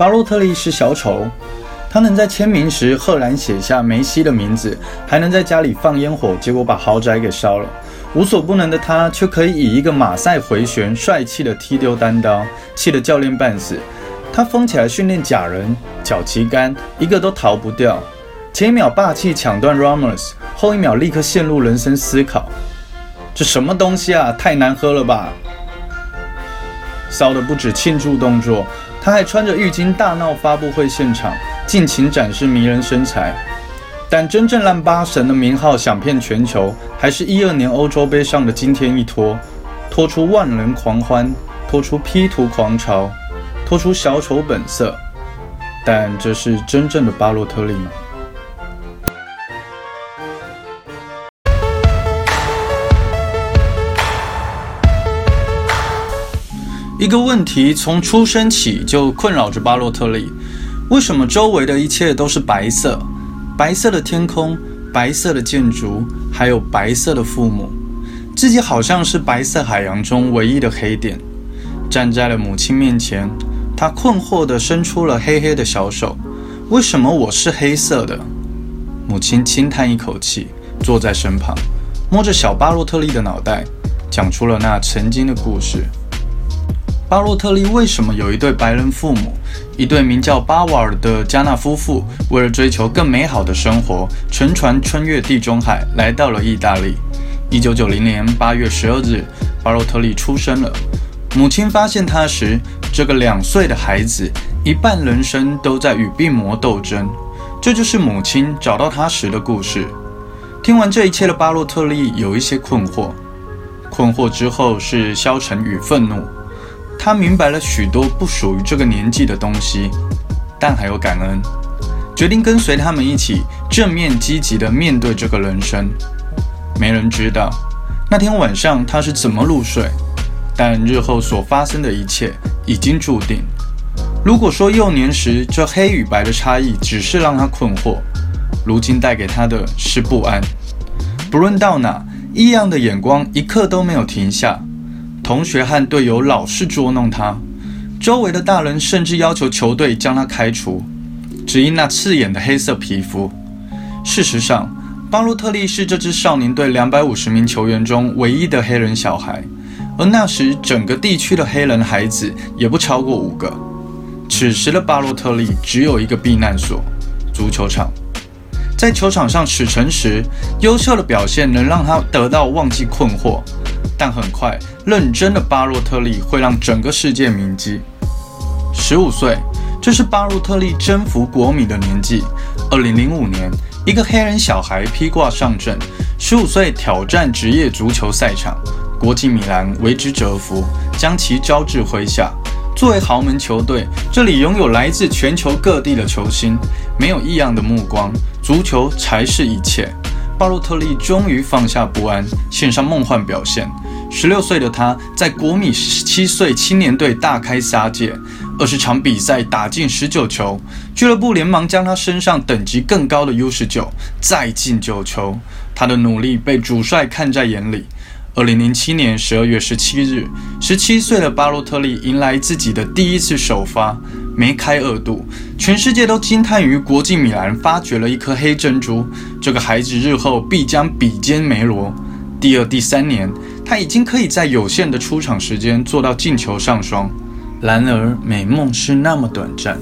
巴洛特利是小丑，他能在签名时赫然写下梅西的名字，还能在家里放烟火，结果把豪宅给烧了。无所不能的他，却可以以一个马赛回旋帅气的踢丢单刀，气得教练半死。他疯起来训练假人，脚旗杆一个都逃不掉。前一秒霸气抢断 Ramos，后一秒立刻陷入人生思考：这什么东西啊？太难喝了吧！骚的不止庆祝动作。他还穿着浴巾大闹发布会现场，尽情展示迷人身材。但真正让八神的名号响遍全球，还是一二年欧洲杯上的惊天一拖，拖出万人狂欢，拖出 P 图狂潮，拖出小丑本色。但这是真正的巴洛特利吗？一个问题从出生起就困扰着巴洛特利：为什么周围的一切都是白色？白色的天空，白色的建筑，还有白色的父母，自己好像是白色海洋中唯一的黑点。站在了母亲面前，他困惑地伸出了黑黑的小手：“为什么我是黑色的？”母亲轻叹一口气，坐在身旁，摸着小巴洛特利的脑袋，讲出了那曾经的故事。巴洛特利为什么有一对白人父母？一对名叫巴瓦尔的加纳夫妇，为了追求更美好的生活，乘船穿越地中海，来到了意大利。一九九零年八月十二日，巴洛特利出生了。母亲发现他时，这个两岁的孩子一半人生都在与病魔斗争。这就是母亲找到他时的故事。听完这一切的巴洛特利有一些困惑，困惑之后是消沉与愤怒。他明白了许多不属于这个年纪的东西，但还有感恩，决定跟随他们一起正面积极地面对这个人生。没人知道那天晚上他是怎么入睡，但日后所发生的一切已经注定。如果说幼年时这黑与白的差异只是让他困惑，如今带给他的是不安。不论到哪，异样的眼光一刻都没有停下。同学和队友老是捉弄他，周围的大人甚至要求球队将他开除，只因那刺眼的黑色皮肤。事实上，巴洛特利是这支少年队两百五十名球员中唯一的黑人小孩，而那时整个地区的黑人孩子也不超过五个。此时的巴洛特利只有一个避难所——足球场。在球场上驰骋时，优秀的表现能让他得到忘记困惑。但很快，认真的巴洛特利会让整个世界铭记。十五岁，这是巴洛特利征服国米的年纪。二零零五年，一个黑人小孩披挂上阵，十五岁挑战职业足球赛场，国际米兰为之折服，将其招至麾下。作为豪门球队，这里拥有来自全球各地的球星，没有异样的目光，足球才是一切。巴洛特利终于放下不安，献上梦幻表现。十六岁的他在国米十七岁青年队大开杀戒，二十场比赛打进十九球，俱乐部连忙将他升上等级更高的 U 十九，再进九球。他的努力被主帅看在眼里。二零零七年十二月十七日，十七岁的巴洛特利迎来自己的第一次首发，梅开二度，全世界都惊叹于国际米兰发掘了一颗黑珍珠，这个孩子日后必将比肩梅罗。第二、第三年。他已经可以在有限的出场时间做到进球上双，然而美梦是那么短暂。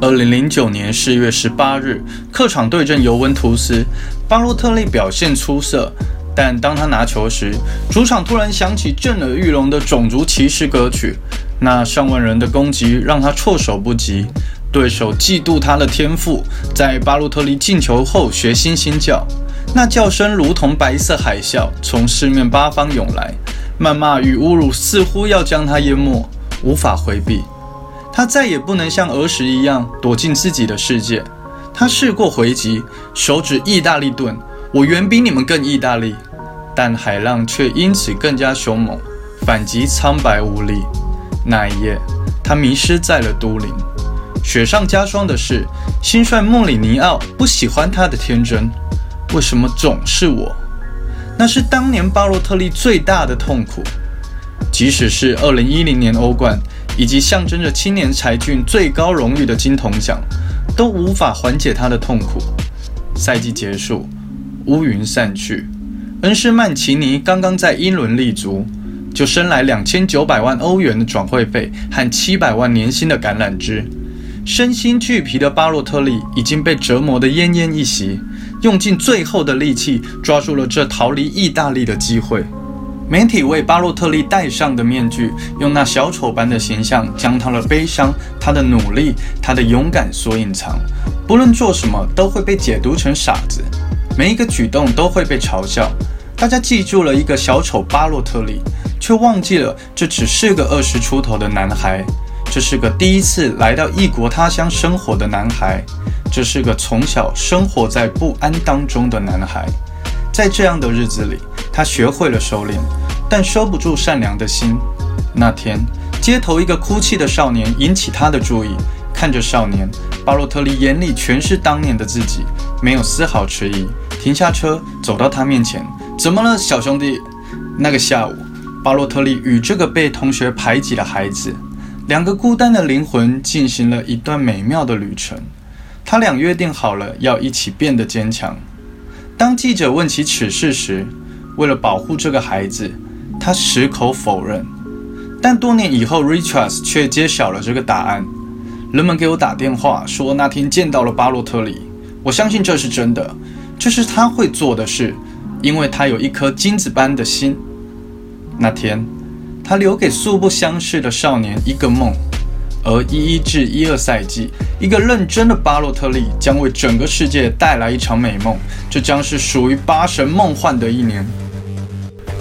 二零零九年四月十八日，客场对阵尤文图斯，巴洛特利表现出色，但当他拿球时，主场突然响起震耳欲聋的种族歧视歌曲，那上万人的攻击让他措手不及，对手嫉妒他的天赋，在巴洛特利进球后学猩猩叫。那叫声如同白色海啸，从四面八方涌来，谩骂与侮辱似乎要将他淹没，无法回避。他再也不能像儿时一样躲进自己的世界。他试过回击，手指意大利盾，我远比你们更意大利。但海浪却因此更加凶猛，反击苍白无力。那一夜，他迷失在了都灵。雪上加霜的是，新帅莫里尼奥不喜欢他的天真。为什么总是我？那是当年巴洛特利最大的痛苦。即使是2010年欧冠，以及象征着青年才俊最高荣誉的金童奖，都无法缓解他的痛苦。赛季结束，乌云散去，恩施曼奇尼刚刚在英伦立足，就升来两千九百万欧元的转会费和七百万年薪的橄榄枝。身心俱疲的巴洛特利已经被折磨得奄奄一息，用尽最后的力气抓住了这逃离意大利的机会。媒体为巴洛特利戴上的面具，用那小丑般的形象将他的悲伤、他的努力、他的勇敢所隐藏。不论做什么，都会被解读成傻子；每一个举动都会被嘲笑。大家记住了一个小丑巴洛特利，却忘记了这只是个二十出头的男孩。这是个第一次来到异国他乡生活的男孩，这是个从小生活在不安当中的男孩。在这样的日子里，他学会了收敛，但收不住善良的心。那天，街头一个哭泣的少年引起他的注意。看着少年，巴洛特利眼里全是当年的自己，没有丝毫迟疑，停下车，走到他面前：“怎么了，小兄弟？”那个下午，巴洛特利与这个被同学排挤的孩子。两个孤单的灵魂进行了一段美妙的旅程，他俩约定好了要一起变得坚强。当记者问起此事时，为了保护这个孩子，他矢口否认。但多年以后，Richards 却揭晓了这个答案。人们给我打电话说那天见到了巴洛特利，我相信这是真的，这是他会做的事，因为他有一颗金子般的心。那天。他留给素不相识的少年一个梦，而一一至一二赛季，一个认真的巴洛特利将为整个世界带来一场美梦。这将是属于八神梦幻的一年。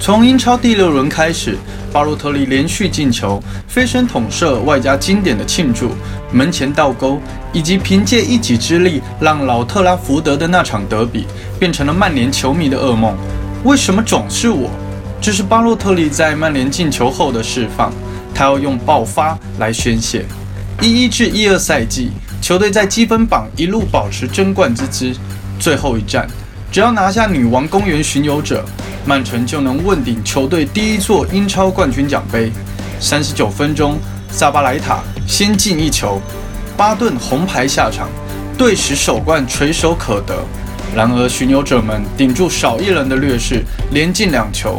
从英超第六轮开始，巴洛特利连续进球、飞身捅射，外加经典的庆祝、门前倒钩，以及凭借一己之力让老特拉福德的那场德比变成了曼联球迷的噩梦。为什么总是我？这是巴洛特利在曼联进球后的释放，他要用爆发来宣泄。一一至一二赛季，球队在积分榜一路保持争冠之姿。最后一战，只要拿下女王公园巡游者，曼城就能问鼎球队第一座英超冠军奖杯。三十九分钟，萨巴莱塔先进一球，巴顿红牌下场，队史首冠垂手可得。然而巡游者们顶住少一人的劣势，连进两球。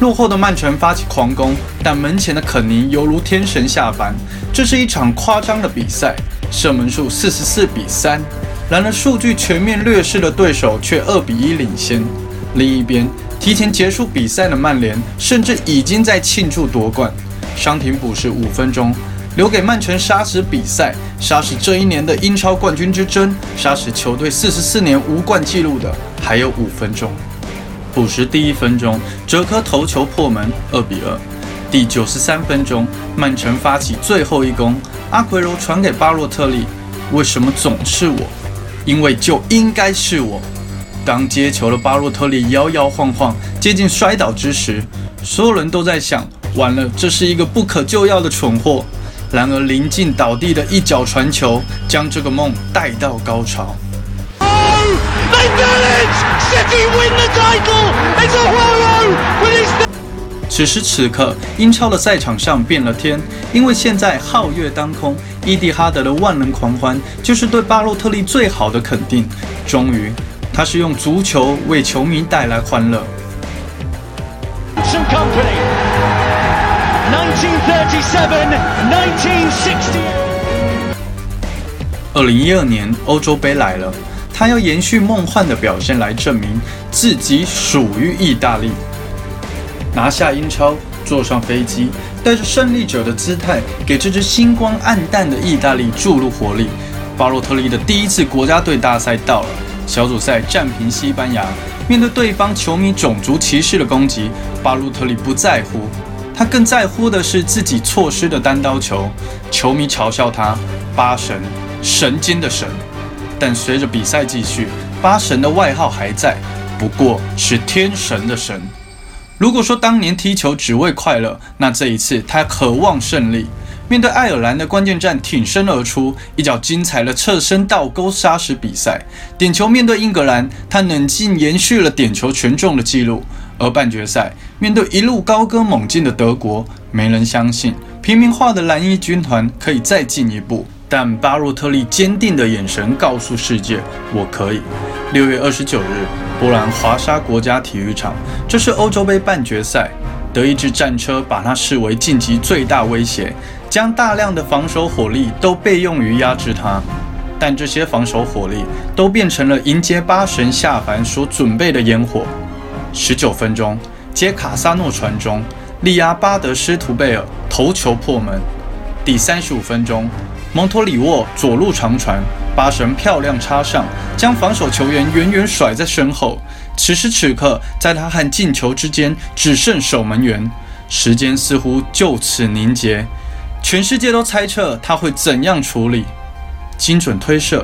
落后的曼城发起狂攻，但门前的肯尼犹如天神下凡。这是一场夸张的比赛，射门数四十四比三。然而数据全面劣势的对手却二比一领先。另一边，提前结束比赛的曼联甚至已经在庆祝夺冠。伤停补时五分钟，留给曼城杀死比赛、杀死这一年的英超冠军之争、杀死球队四十四年无冠纪录的还有五分钟。补时第一分钟，哲科头球破门，二比二。第九十三分钟，曼城发起最后一攻，阿奎罗传给巴洛特利。为什么总是我？因为就应该是我。当接球的巴洛特利摇摇晃晃接近摔倒之时，所有人都在想：完了，这是一个不可救药的蠢货。然而，临近倒地的一脚传球，将这个梦带到高潮。此时此刻，英超的赛场上变了天，因为现在皓月当空，伊蒂哈德的万人狂欢就是对巴洛特利最好的肯定。终于，他是用足球为球迷带来欢乐。二零一二年欧洲杯来了。他要延续梦幻的表现来证明自己属于意大利，拿下英超，坐上飞机，带着胜利者的姿态，给这支星光暗淡的意大利注入活力。巴洛特利的第一次国家队大赛到了，小组赛战平西班牙，面对对方球迷种族歧视的攻击，巴洛特利不在乎，他更在乎的是自己错失的单刀球。球迷嘲笑他“八神，神经的神”。但随着比赛继续，八神的外号还在，不过是天神的神。如果说当年踢球只为快乐，那这一次他渴望胜利。面对爱尔兰的关键战，挺身而出，一脚精彩的侧身倒钩杀死比赛。点球面对英格兰，他冷静延续了点球权重的记录。而半决赛面对一路高歌猛进的德国，没人相信。平民化的蓝衣军团可以再进一步，但巴洛特利坚定的眼神告诉世界：“我可以。”六月二十九日，波兰华沙国家体育场，这是欧洲杯半决赛。德意志战车把它视为晋级最大威胁，将大量的防守火力都备用于压制它。但这些防守火力都变成了迎接八神下凡所准备的烟火。十九分钟，接卡萨诺传中，力压巴德施图贝尔头球破门。第三十五分钟，蒙托里沃左路长传，巴神漂亮插上，将防守球员远远甩在身后。此时此刻，在他和进球之间只剩守门员，时间似乎就此凝结。全世界都猜测他会怎样处理。精准推射，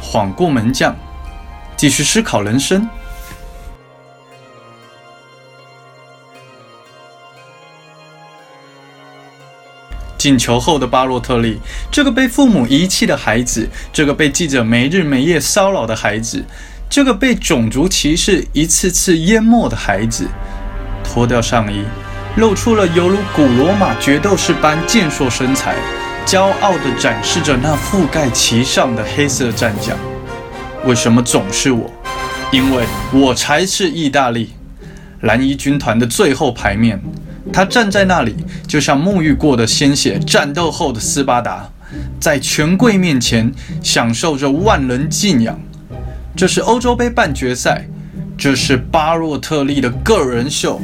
晃过门将，继续思考人生。进球后的巴洛特利，这个被父母遗弃的孩子，这个被记者没日没夜骚扰的孩子，这个被种族歧视一次次淹没的孩子，脱掉上衣，露出了犹如古罗马决斗士般健硕身材。骄傲地展示着那覆盖其上的黑色战甲。为什么总是我？因为我才是意大利蓝衣军团的最后牌面。他站在那里，就像沐浴过的鲜血、战斗后的斯巴达，在权贵面前享受着万人敬仰。这是欧洲杯半决赛，这是巴洛特利的个人秀。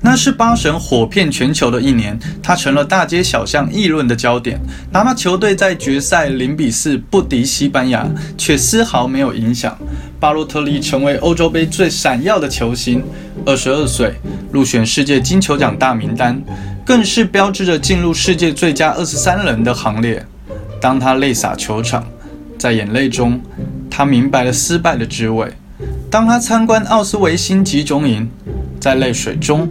那是巴神火遍全球的一年，他成了大街小巷议论的焦点。哪怕球队在决赛零比四不敌西班牙，却丝毫没有影响。巴洛特利成为欧洲杯最闪耀的球星，二十二岁入选世界金球奖大名单，更是标志着进入世界最佳二十三人的行列。当他泪洒球场，在眼泪中，他明白了失败的滋味；当他参观奥斯维辛集中营，在泪水中。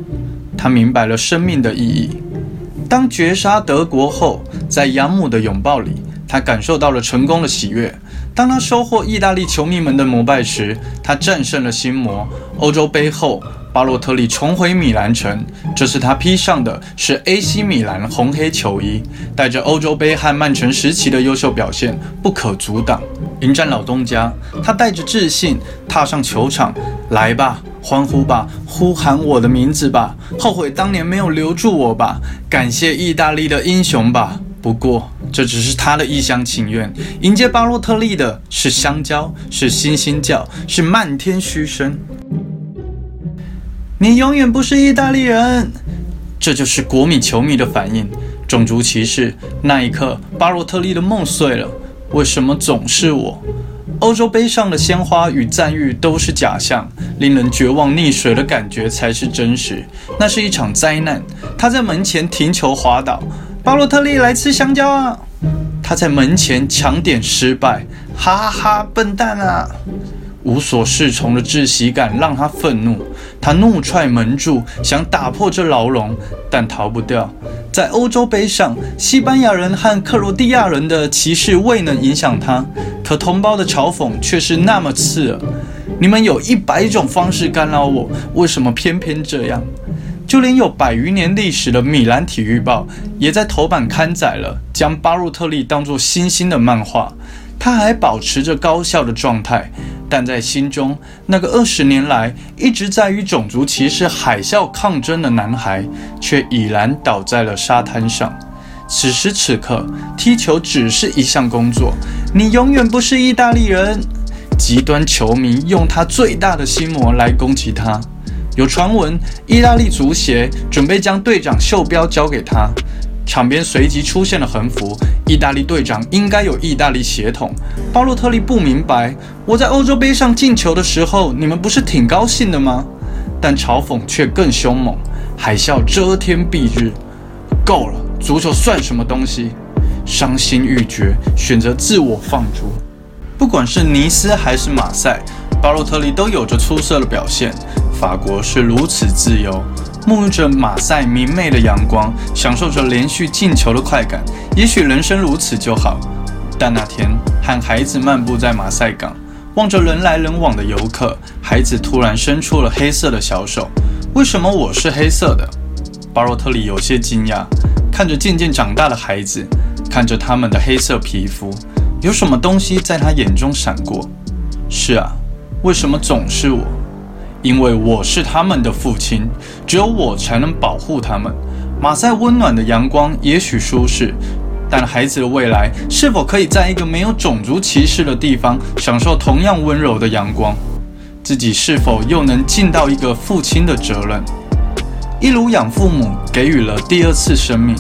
他明白了生命的意义。当绝杀德国后，在养母的拥抱里，他感受到了成功的喜悦。当他收获意大利球迷们的膜拜时，他战胜了心魔。欧洲杯后，巴洛特利重回米兰城，这次他披上的是 AC 米兰红黑球衣，带着欧洲杯和曼城时期的优秀表现，不可阻挡。迎战老东家，他带着自信踏上球场，来吧！欢呼吧，呼喊我的名字吧，后悔当年没有留住我吧，感谢意大利的英雄吧。不过这只是他的一厢情愿。迎接巴洛特利的是香蕉，是星星叫，是漫天嘘声。你永远不是意大利人，这就是国米球迷的反应。种族歧视。那一刻，巴洛特利的梦碎了。为什么总是我？欧洲杯上的鲜花与赞誉都是假象，令人绝望溺水的感觉才是真实。那是一场灾难。他在门前停球滑倒，巴洛特利来吃香蕉啊！他在门前抢点失败，哈哈，笨蛋啊！无所适从的窒息感让他愤怒，他怒踹门柱，想打破这牢笼，但逃不掉。在欧洲杯上，西班牙人和克罗地亚人的歧视未能影响他，可同胞的嘲讽却是那么刺耳。你们有一百种方式干扰我，为什么偏偏这样？就连有百余年历史的米兰体育报，也在头版刊载了将巴洛特利当作新星的漫画。他还保持着高效的状态，但在心中，那个二十年来一直在与种族歧视海啸抗争的男孩，却已然倒在了沙滩上。此时此刻，踢球只是一项工作。你永远不是意大利人。极端球迷用他最大的心魔来攻击他。有传闻，意大利足协准备将队长袖标交给他。场边随即出现了横幅：“意大利队长应该有意大利血统。”巴洛特利不明白，我在欧洲杯上进球的时候，你们不是挺高兴的吗？但嘲讽却更凶猛，海啸遮天蔽日。够了，足球算什么东西？伤心欲绝，选择自我放逐。不管是尼斯还是马赛，巴洛特利都有着出色的表现。法国是如此自由。沐浴着马赛明媚的阳光，享受着连续进球的快感。也许人生如此就好。但那天，和孩子漫步在马赛港，望着人来人往的游客，孩子突然伸出了黑色的小手。为什么我是黑色的？巴洛特利有些惊讶，看着渐渐长大的孩子，看着他们的黑色皮肤，有什么东西在他眼中闪过？是啊，为什么总是我？因为我是他们的父亲，只有我才能保护他们。马赛温暖的阳光也许舒适，但孩子的未来是否可以在一个没有种族歧视的地方享受同样温柔的阳光？自己是否又能尽到一个父亲的责任？一如养父母给予了第二次生命，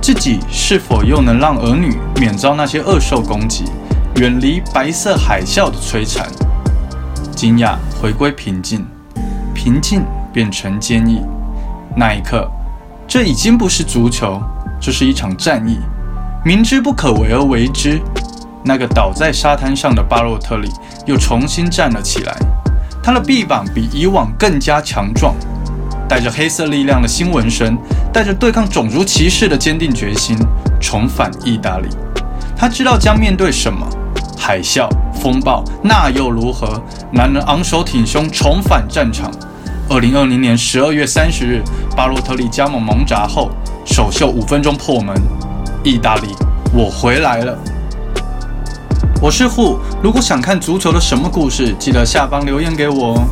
自己是否又能让儿女免遭那些恶兽攻击，远离白色海啸的摧残？惊讶回归平静，平静变成坚毅。那一刻。这已经不是足球，这是一场战役。明知不可为而为之，那个倒在沙滩上的巴洛特利又重新站了起来。他的臂膀比以往更加强壮，带着黑色力量的新纹身，带着对抗种族歧视的坚定决心，重返意大利。他知道将面对什么：海啸、风暴，那又如何？男人昂首挺胸，重返战场。二零二零年十二月三十日，巴洛特利加盟蒙扎后，首秀五分钟破门。意大利，我回来了。我是户，如果想看足球的什么故事，记得下方留言给我哦。